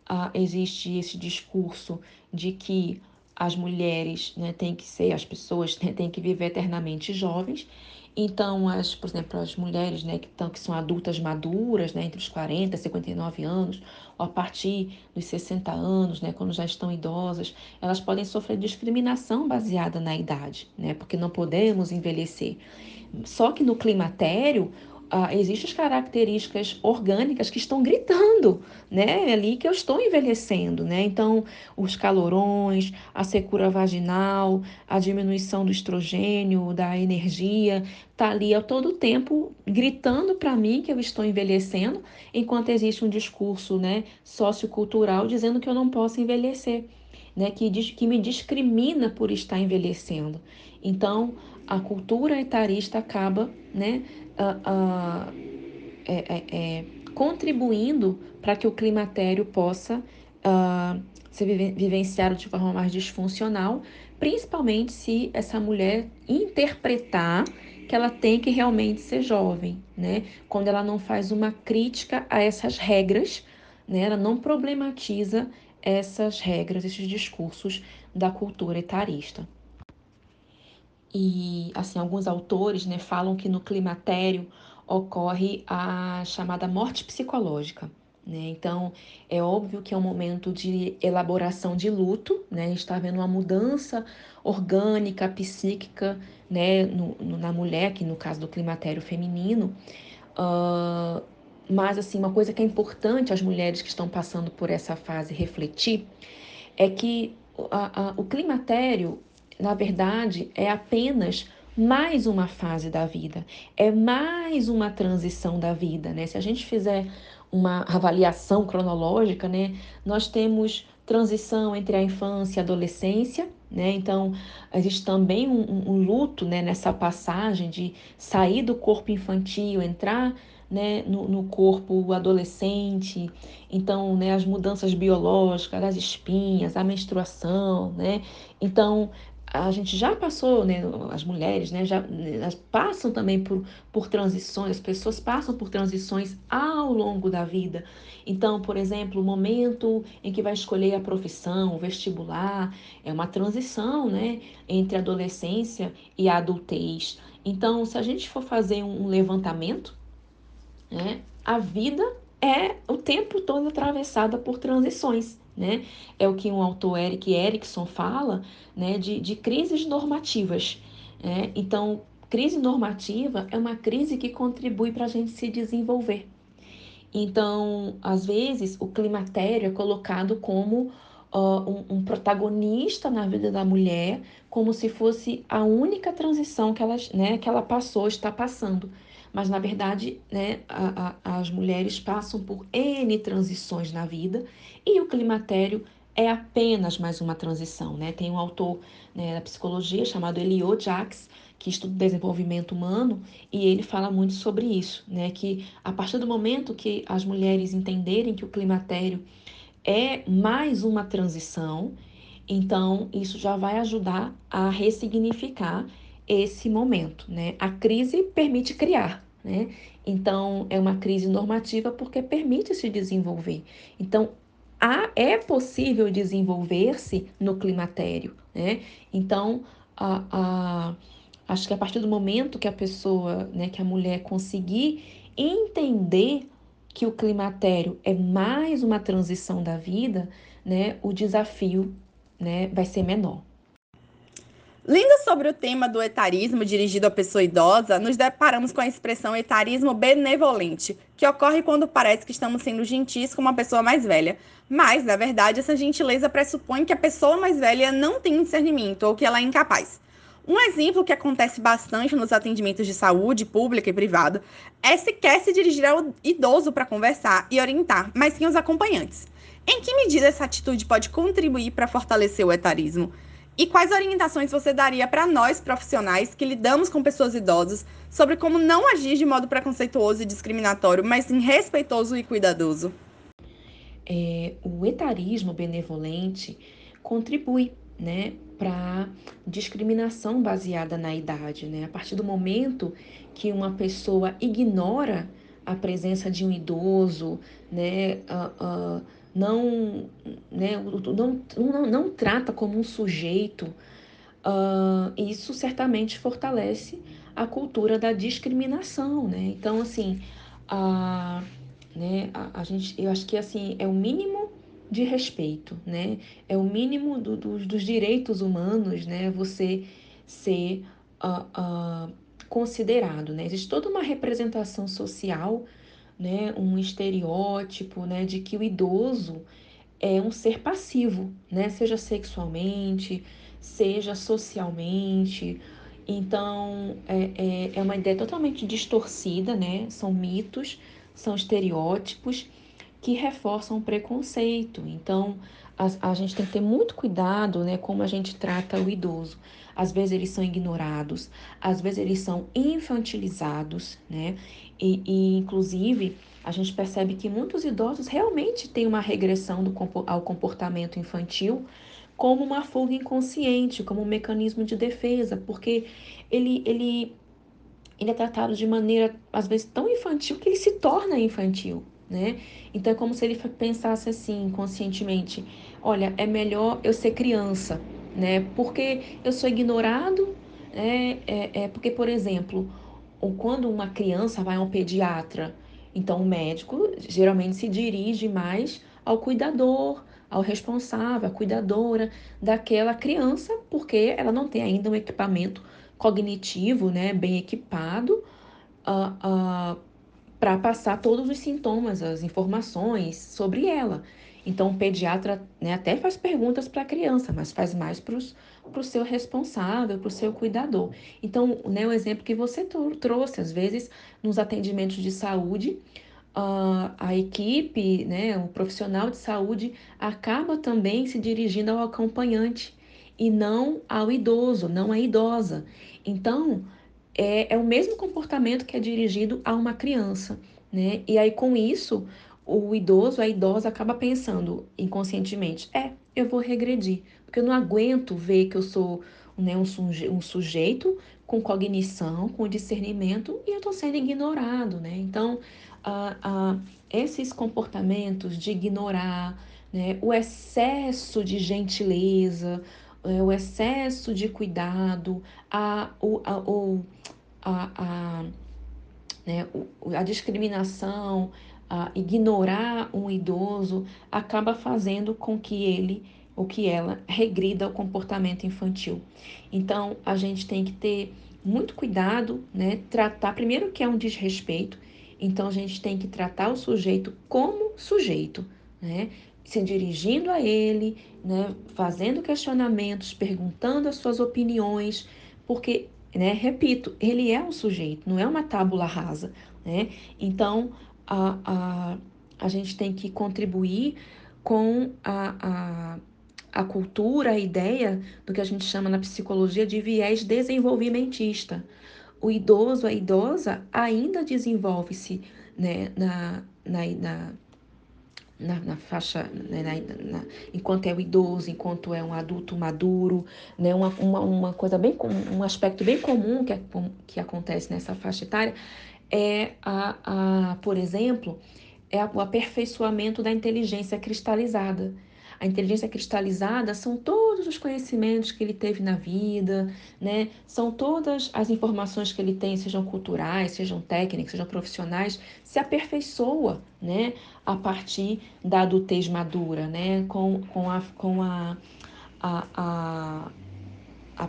uh, existe esse discurso de que as mulheres né, têm que ser, as pessoas né, têm que viver eternamente jovens. Então, as, por exemplo, as mulheres né, que, tão, que são adultas maduras, né, entre os 40 e 59 anos, ou a partir dos 60 anos, né, quando já estão idosas, elas podem sofrer discriminação baseada na idade, né, porque não podemos envelhecer. Só que no climatério, ah, existem as características orgânicas que estão gritando, né? Ali que eu estou envelhecendo, né? Então, os calorões, a secura vaginal, a diminuição do estrogênio, da energia, tá ali a todo tempo gritando para mim que eu estou envelhecendo, enquanto existe um discurso, né, sociocultural dizendo que eu não posso envelhecer, né? Que, diz, que me discrimina por estar envelhecendo. Então, a cultura etarista acaba, né? Uh, uh, é, é, contribuindo para que o climatério possa uh, ser vivenciado de forma mais disfuncional, principalmente se essa mulher interpretar que ela tem que realmente ser jovem, né? Quando ela não faz uma crítica a essas regras, né? Ela não problematiza essas regras, esses discursos da cultura etarista. E assim, alguns autores né, falam que no climatério ocorre a chamada morte psicológica. Né? Então, é óbvio que é um momento de elaboração de luto, né? a gente está vendo uma mudança orgânica, psíquica né? No, no, na mulher, que no caso do climatério feminino. Uh, mas, assim, uma coisa que é importante as mulheres que estão passando por essa fase refletir é que a, a, o climatério na verdade, é apenas mais uma fase da vida, é mais uma transição da vida, né? Se a gente fizer uma avaliação cronológica, né, nós temos transição entre a infância e a adolescência, né? Então, existe também um, um, um luto, né, nessa passagem de sair do corpo infantil, entrar né, no, no, corpo adolescente, então, né, as mudanças biológicas, as espinhas, a menstruação, né, então a gente já passou, né, as mulheres, né, já elas passam também por, por transições, as pessoas passam por transições ao longo da vida. Então, por exemplo, o momento em que vai escolher a profissão, o vestibular, é uma transição, né, entre a adolescência e a adultez. Então, se a gente for fazer um levantamento, né, a vida é o tempo todo atravessada por transições né? É o que um autor, Eric Erickson, fala, né? De, de crises normativas. Né? Então, crise normativa é uma crise que contribui para a gente se desenvolver. Então, às vezes, o climatério é colocado como uh, um, um, protagonista na vida da mulher, como se fosse a única transição que ela, né, que ela passou, está passando mas na verdade né, a, a, as mulheres passam por N transições na vida e o climatério é apenas mais uma transição. Né? Tem um autor né, da psicologia chamado Eliot Jacques, que estuda desenvolvimento humano, e ele fala muito sobre isso, né? que a partir do momento que as mulheres entenderem que o climatério é mais uma transição, então isso já vai ajudar a ressignificar esse momento, né? A crise permite criar, né? Então, é uma crise normativa porque permite se desenvolver. Então, há, é possível desenvolver-se no climatério, né? Então, a, a, acho que a partir do momento que a pessoa, né, que a mulher conseguir entender que o climatério é mais uma transição da vida, né, o desafio, né, vai ser menor. Lendo sobre o tema do etarismo dirigido à pessoa idosa, nos deparamos com a expressão etarismo benevolente, que ocorre quando parece que estamos sendo gentis com uma pessoa mais velha. Mas, na verdade, essa gentileza pressupõe que a pessoa mais velha não tem discernimento ou que ela é incapaz. Um exemplo que acontece bastante nos atendimentos de saúde pública e privada é sequer se dirigir ao idoso para conversar e orientar, mas sim aos acompanhantes. Em que medida essa atitude pode contribuir para fortalecer o etarismo? E quais orientações você daria para nós profissionais que lidamos com pessoas idosas sobre como não agir de modo preconceituoso e discriminatório, mas sim respeitoso e cuidadoso? É, o etarismo benevolente contribui né, para discriminação baseada na idade. Né? A partir do momento que uma pessoa ignora a presença de um idoso, né, uh, uh, não, né, não, não, não trata como um sujeito, uh, isso certamente fortalece a cultura da discriminação, né? Então, assim, a, né, a, a gente, eu acho que assim é o mínimo de respeito, né? É o mínimo do, do, dos direitos humanos, né? Você ser uh, uh, considerado, né? Existe toda uma representação social né, um estereótipo né, de que o idoso é um ser passivo, né, seja sexualmente, seja socialmente. Então, é, é, é uma ideia totalmente distorcida, né? São mitos, são estereótipos que reforçam o preconceito. Então, a, a, gente tem que ter muito cuidado, né, como a gente trata o idoso. Às vezes eles são ignorados, às vezes eles são infantilizados, né? E, e inclusive, a gente percebe que muitos idosos realmente têm uma regressão do, ao comportamento infantil como uma fuga inconsciente, como um mecanismo de defesa, porque ele, ele, ele é tratado de maneira, às vezes, tão infantil que ele se torna infantil, né? Então é como se ele pensasse assim, conscientemente: olha, é melhor eu ser criança, né? Porque eu sou ignorado, né? é, é porque, por exemplo, ou quando uma criança vai a um pediatra, então o médico geralmente se dirige mais ao cuidador, ao responsável, à cuidadora daquela criança, porque ela não tem ainda um equipamento cognitivo, né, bem equipado, uh, uh, para passar todos os sintomas, as informações sobre ela. Então, o pediatra né, até faz perguntas para a criança, mas faz mais para o seu responsável, para o seu cuidador. Então, né, o exemplo que você trouxe, às vezes, nos atendimentos de saúde, uh, a equipe, né, o profissional de saúde, acaba também se dirigindo ao acompanhante e não ao idoso, não à idosa. Então, é, é o mesmo comportamento que é dirigido a uma criança. Né? E aí, com isso, o idoso, a idosa acaba pensando inconscientemente: é, eu vou regredir, porque eu não aguento ver que eu sou né, um, suje um sujeito com cognição, com discernimento e eu estou sendo ignorado, né? Então, esses comportamentos de ignorar, né, o excesso de gentileza, uh, o excesso de cuidado, a, o, a, o, a, a, né, a discriminação, a ignorar um idoso acaba fazendo com que ele ou que ela regrida ao comportamento infantil. Então, a gente tem que ter muito cuidado, né? Tratar primeiro que é um desrespeito, então a gente tem que tratar o sujeito como sujeito, né? Se dirigindo a ele, né? Fazendo questionamentos, perguntando as suas opiniões, porque, né? Repito, ele é um sujeito, não é uma tábula rasa, né? Então, a, a, a gente tem que contribuir com a, a, a cultura, a ideia do que a gente chama na psicologia de viés desenvolvimentista. O idoso, a idosa, ainda desenvolve-se né, na, na, na, na, na faixa, né, na, na, enquanto é o idoso, enquanto é um adulto maduro, né, uma, uma, uma coisa bem um aspecto bem comum que, é, que acontece nessa faixa etária é a, a por exemplo, é o aperfeiçoamento da inteligência cristalizada. A inteligência cristalizada são todos os conhecimentos que ele teve na vida, né? São todas as informações que ele tem, sejam culturais, sejam técnicas, sejam profissionais, se aperfeiçoa, né? A partir da adultez madura, né? Com, com, a, com a, a, a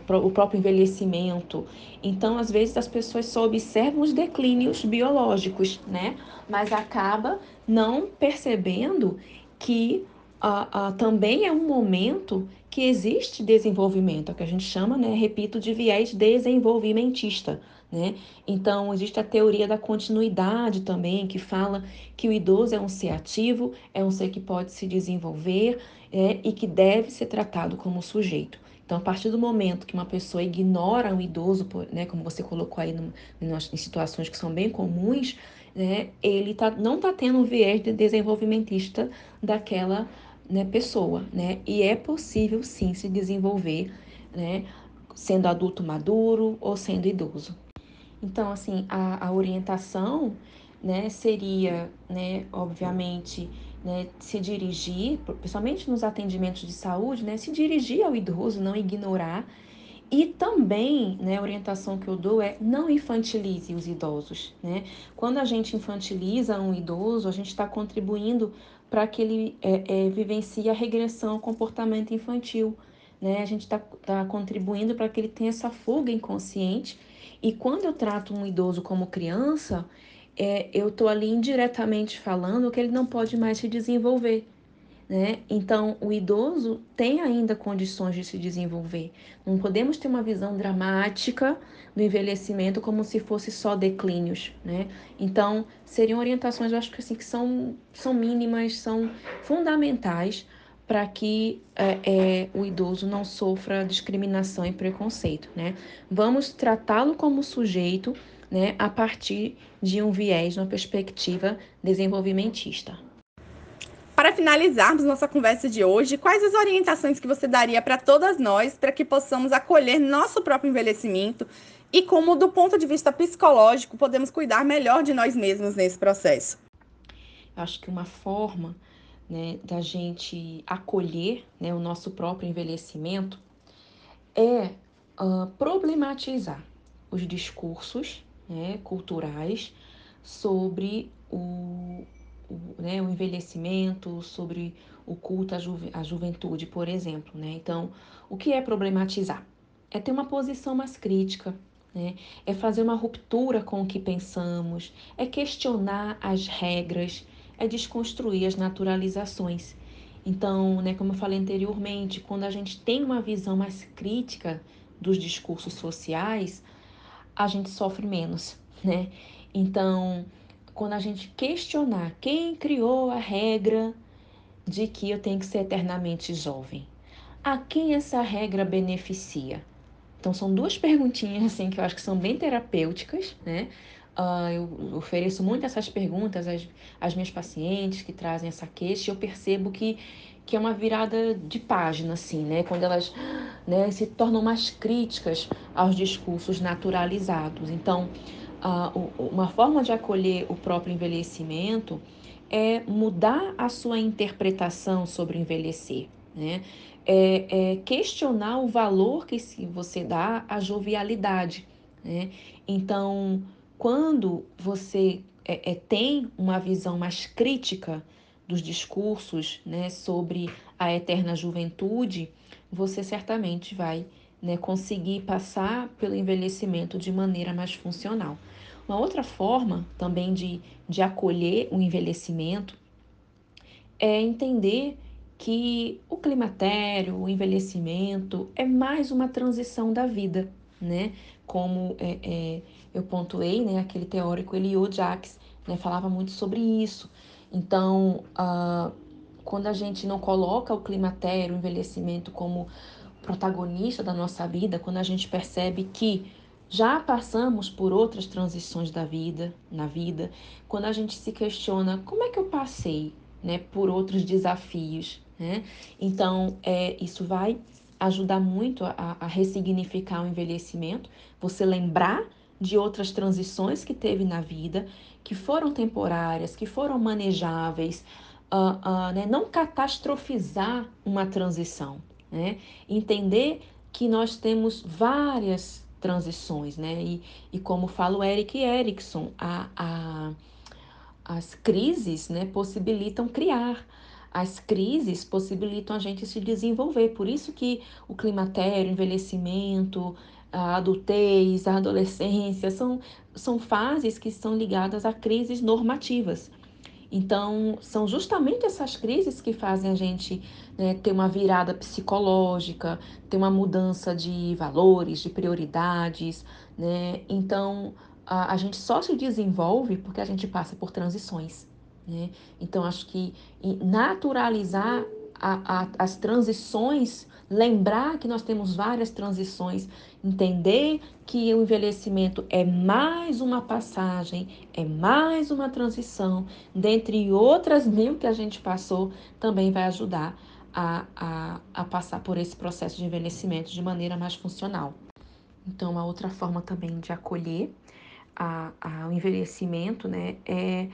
o próprio envelhecimento. Então, às vezes, as pessoas só observam os declínios biológicos, né? Mas acaba não percebendo que uh, uh, também é um momento que existe desenvolvimento, é o que a gente chama, né, repito, de viés desenvolvimentista. Né? Então, existe a teoria da continuidade também, que fala que o idoso é um ser ativo, é um ser que pode se desenvolver é, e que deve ser tratado como sujeito. Então, a partir do momento que uma pessoa ignora um idoso, né, como você colocou aí no, em situações que são bem comuns, né, ele tá, não está tendo um viés de desenvolvimentista daquela né, pessoa, né? E é possível sim se desenvolver, né? Sendo adulto maduro ou sendo idoso. Então, assim, a, a orientação, né, seria, né, obviamente, né, se dirigir, principalmente nos atendimentos de saúde, né, se dirigir ao idoso, não ignorar. E também, né, a orientação que eu dou é não infantilize os idosos, né? Quando a gente infantiliza um idoso, a gente está contribuindo para que ele é, é, vivencie a regressão ao comportamento infantil. Né? A gente está tá contribuindo para que ele tenha essa fuga inconsciente. E quando eu trato um idoso como criança, é, eu estou ali indiretamente falando que ele não pode mais se desenvolver. Né? Então, o idoso tem ainda condições de se desenvolver. Não podemos ter uma visão dramática do envelhecimento como se fosse só declínios. Né? Então, seriam orientações, eu acho que, assim, que são, são mínimas, são fundamentais para que é, é, o idoso não sofra discriminação e preconceito. Né? Vamos tratá-lo como sujeito né, a partir de um viés, uma perspectiva desenvolvimentista. Para finalizarmos nossa conversa de hoje, quais as orientações que você daria para todas nós para que possamos acolher nosso próprio envelhecimento e como, do ponto de vista psicológico, podemos cuidar melhor de nós mesmos nesse processo? Acho que uma forma né, da gente acolher né, o nosso próprio envelhecimento é uh, problematizar os discursos né, culturais sobre o, o, né, o envelhecimento, sobre o culto à, ju à juventude, por exemplo. Né? Então, o que é problematizar? É ter uma posição mais crítica, né? é fazer uma ruptura com o que pensamos, é questionar as regras, é desconstruir as naturalizações. Então, né, como eu falei anteriormente, quando a gente tem uma visão mais crítica dos discursos sociais, a gente sofre menos, né? Então, quando a gente questionar quem criou a regra de que eu tenho que ser eternamente jovem, a quem essa regra beneficia? Então, são duas perguntinhas assim que eu acho que são bem terapêuticas, né? Uh, eu ofereço muito essas perguntas às, às minhas pacientes que trazem essa queixa e eu percebo que, que é uma virada de página, assim, né? Quando elas né, se tornam mais críticas aos discursos naturalizados. Então, uma forma de acolher o próprio envelhecimento é mudar a sua interpretação sobre envelhecer, né? É, é questionar o valor que você dá à jovialidade, né? Então, quando você é, é, tem uma visão mais crítica dos discursos né, sobre a eterna juventude, você certamente vai né, conseguir passar pelo envelhecimento de maneira mais funcional. Uma outra forma também de, de acolher o envelhecimento é entender que o climatério, o envelhecimento é mais uma transição da vida, né? Como é, é, eu pontuei, né? Aquele teórico Eliot Jacques né, falava muito sobre isso. Então, uh, quando a gente não coloca o climatério, o envelhecimento como protagonista da nossa vida, quando a gente percebe que já passamos por outras transições da vida, na vida, quando a gente se questiona como é que eu passei né, por outros desafios. Né? Então, é, isso vai ajudar muito a, a ressignificar o envelhecimento, você lembrar de outras transições que teve na vida, que foram temporárias, que foram manejáveis, uh, uh, né? não catastrofizar uma transição, né? entender que nós temos várias transições, né? E, e como fala o Eric Erickson, a, a, as crises né, possibilitam criar. As crises possibilitam a gente se desenvolver. Por isso que o climatério, envelhecimento, a adultez, a adolescência são, são fases que são ligadas a crises normativas. Então, são justamente essas crises que fazem a gente né, ter uma virada psicológica, ter uma mudança de valores, de prioridades. Né? Então, a, a gente só se desenvolve porque a gente passa por transições. Né? Então, acho que naturalizar a, a, as transições, lembrar que nós temos várias transições, entender que o envelhecimento é mais uma passagem, é mais uma transição, dentre outras mil que a gente passou, também vai ajudar a, a, a passar por esse processo de envelhecimento de maneira mais funcional. Então, uma outra forma também de acolher a, a, o envelhecimento né, é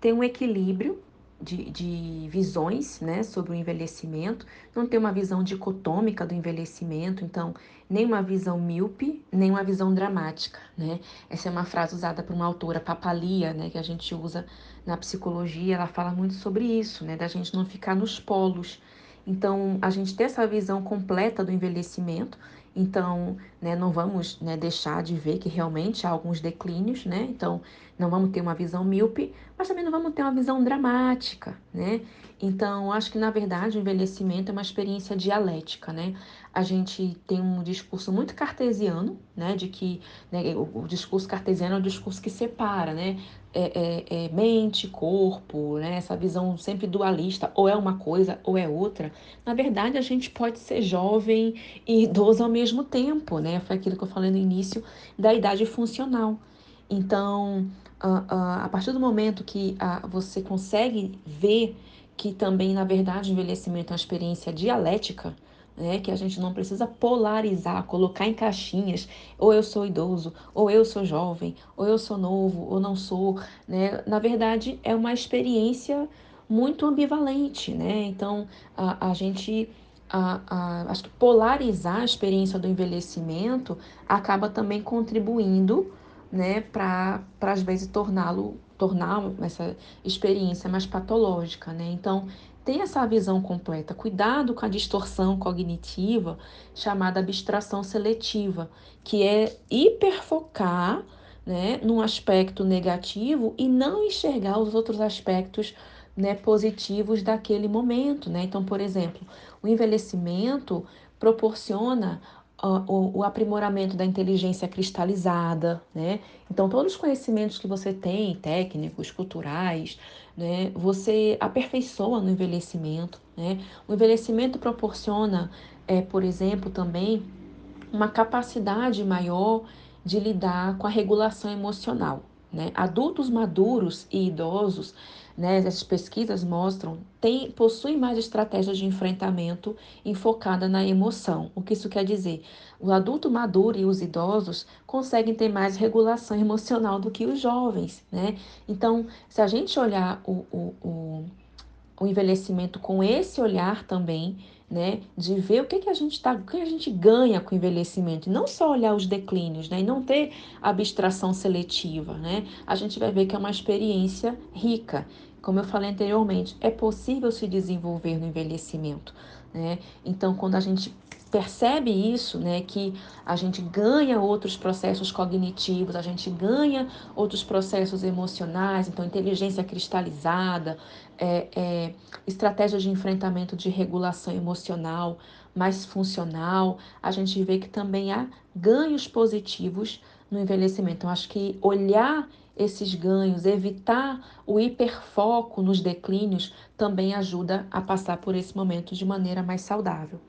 ter um equilíbrio de, de visões né, sobre o envelhecimento, não ter uma visão dicotômica do envelhecimento, então, nem uma visão míope, nem uma visão dramática. Né? Essa é uma frase usada por uma autora, Papalia, né, que a gente usa na psicologia, ela fala muito sobre isso, né, da gente não ficar nos polos. Então, a gente ter essa visão completa do envelhecimento, então, né, não vamos né, deixar de ver que realmente há alguns declínios, né? Então, não vamos ter uma visão míope, mas também não vamos ter uma visão dramática, né? Então, acho que na verdade o envelhecimento é uma experiência dialética, né? A gente tem um discurso muito cartesiano, né? De que né, o, o discurso cartesiano é o discurso que separa, né? É, é, é mente, corpo, né? Essa visão sempre dualista, ou é uma coisa ou é outra. Na verdade, a gente pode ser jovem e idoso ao mesmo tempo, né? Foi aquilo que eu falei no início da idade funcional. Então, a partir do momento que você consegue ver que também, na verdade, o envelhecimento é uma experiência dialética, né? Que a gente não precisa polarizar, colocar em caixinhas, ou eu sou idoso, ou eu sou jovem, ou eu sou novo, ou não sou, né? Na verdade, é uma experiência muito ambivalente, né? Então, a, a gente a, a, acho que polarizar a experiência do envelhecimento acaba também contribuindo né, para às vezes torná-lo tornar essa experiência mais patológica, né? Então, tem essa visão completa. Cuidado com a distorção cognitiva chamada abstração seletiva, que é hiperfocar né, num aspecto negativo e não enxergar os outros aspectos né, positivos daquele momento. Né? Então, por exemplo, o envelhecimento proporciona o, o, aprimoramento da inteligência cristalizada, né? Então, todos os conhecimentos que você tem, técnicos, culturais, né? Você aperfeiçoa no envelhecimento, né? O envelhecimento proporciona, é, por exemplo, também uma capacidade maior de lidar com a regulação emocional, né? Adultos maduros e idosos né, essas pesquisas mostram, tem, possuem mais estratégias de enfrentamento enfocada na emoção. O que isso quer dizer? O adulto maduro e os idosos conseguem ter mais regulação emocional do que os jovens, né? Então, se a gente olhar o, o, o, o envelhecimento com esse olhar também, né, de ver o que, que a gente tá, o que a gente ganha com o envelhecimento, não só olhar os declínios, né, e não ter abstração seletiva, né, a gente vai ver que é uma experiência rica. Como eu falei anteriormente, é possível se desenvolver no envelhecimento, né? Então, quando a gente percebe isso, né, que a gente ganha outros processos cognitivos, a gente ganha outros processos emocionais, então inteligência cristalizada, é, é, estratégias de enfrentamento de regulação emocional mais funcional, a gente vê que também há ganhos positivos no envelhecimento. Então, acho que olhar esses ganhos, evitar o hiperfoco nos declínios, também ajuda a passar por esse momento de maneira mais saudável.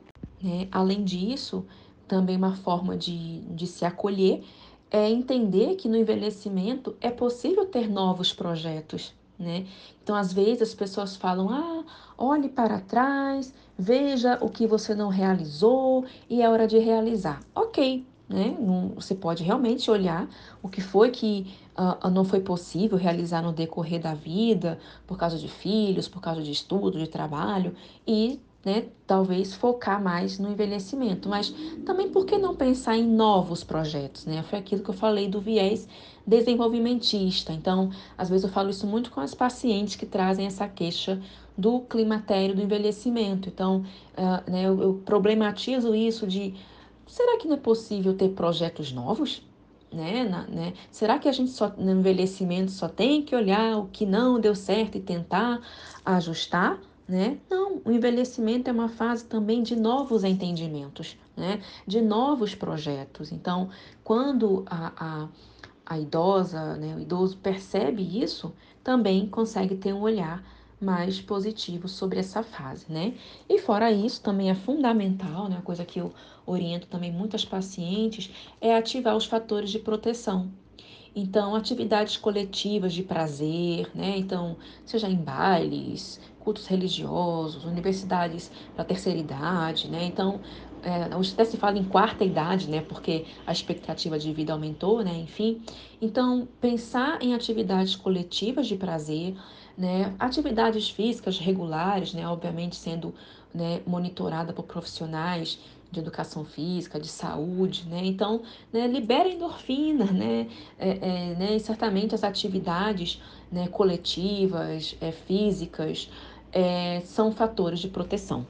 Né? Além disso, também uma forma de, de se acolher é entender que no envelhecimento é possível ter novos projetos. né? Então, às vezes as pessoas falam: "Ah, olhe para trás, veja o que você não realizou e é hora de realizar". OK, né? Você pode realmente olhar o que foi que uh, não foi possível realizar no decorrer da vida, por causa de filhos, por causa de estudo, de trabalho, e né, talvez focar mais no envelhecimento, mas também por que não pensar em novos projetos, né? Foi aquilo que eu falei do viés desenvolvimentista. Então, às vezes eu falo isso muito com as pacientes que trazem essa queixa do climatério do envelhecimento. Então, uh, né, eu, eu problematizo isso de será que não é possível ter projetos novos? Né, né? Será que a gente só no envelhecimento só tem que olhar o que não deu certo e tentar ajustar? Né? Não, o envelhecimento é uma fase também de novos entendimentos, né? de novos projetos. Então, quando a, a, a idosa, né, o idoso percebe isso, também consegue ter um olhar mais positivo sobre essa fase, né? E fora isso, também é fundamental, né, uma coisa que eu oriento também muitas pacientes, é ativar os fatores de proteção. Então, atividades coletivas de prazer, né? Então, seja em bailes, cultos religiosos, universidades para terceira idade, né? Então, é, até se fala em quarta idade, né? Porque a expectativa de vida aumentou, né? Enfim, então pensar em atividades coletivas de prazer, né? Atividades físicas regulares, né? Obviamente sendo né, monitorada por profissionais de educação física, de saúde, né? Então, né, libera endorfina, né? É, é, né? E certamente as atividades né, coletivas, é, físicas, é, são fatores de proteção.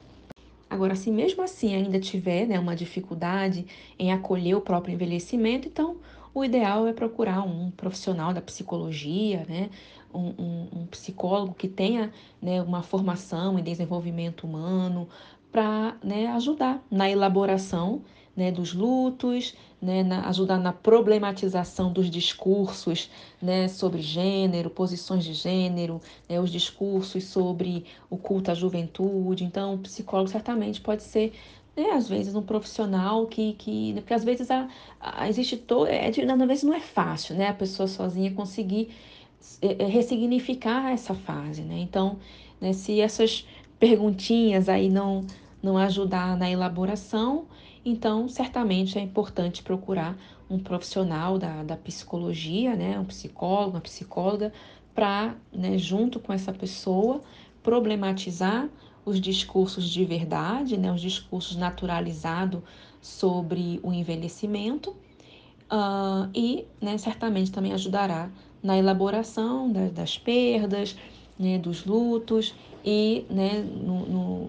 Agora, se mesmo assim ainda tiver né, uma dificuldade em acolher o próprio envelhecimento, então o ideal é procurar um profissional da psicologia, né, um, um, psicólogo que tenha né, uma formação em desenvolvimento humano para né, ajudar na elaboração né, dos lutos, né, na, ajudar na problematização dos discursos né, sobre gênero, posições de gênero, né, os discursos sobre o culto à juventude. Então, o psicólogo certamente pode ser, né, às vezes, um profissional que. que né, porque às vezes a, a existe todo. É, às vezes não é fácil a pessoa sozinha conseguir é, é, ressignificar essa fase. Né? Então, né, se essas perguntinhas aí não, não ajudar na elaboração, então, certamente é importante procurar um profissional da, da psicologia, né, um psicólogo, uma psicóloga, para, né, junto com essa pessoa, problematizar os discursos de verdade, né, os discursos naturalizados sobre o envelhecimento, uh, e né, certamente também ajudará na elaboração da, das perdas, né, dos lutos e né, no, no,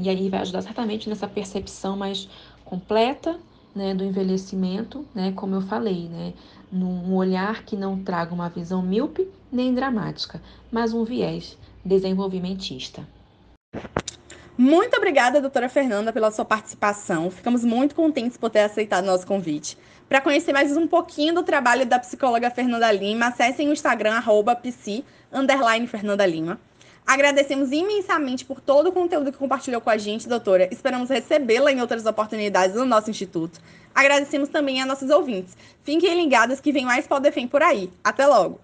e aí vai ajudar certamente nessa percepção mais completa né, do envelhecimento, né, como eu falei, né, num olhar que não traga uma visão míope nem dramática, mas um viés desenvolvimentista. Muito obrigada, doutora Fernanda, pela sua participação. Ficamos muito contentes por ter aceitado nosso convite. Para conhecer mais um pouquinho do trabalho da psicóloga Fernanda Lima, acessem o Instagram, arroba Fernanda Lima. Agradecemos imensamente por todo o conteúdo que compartilhou com a gente, doutora. Esperamos recebê-la em outras oportunidades no nosso instituto. Agradecemos também a nossos ouvintes. Fiquem ligados que vem mais Podefem por aí. Até logo!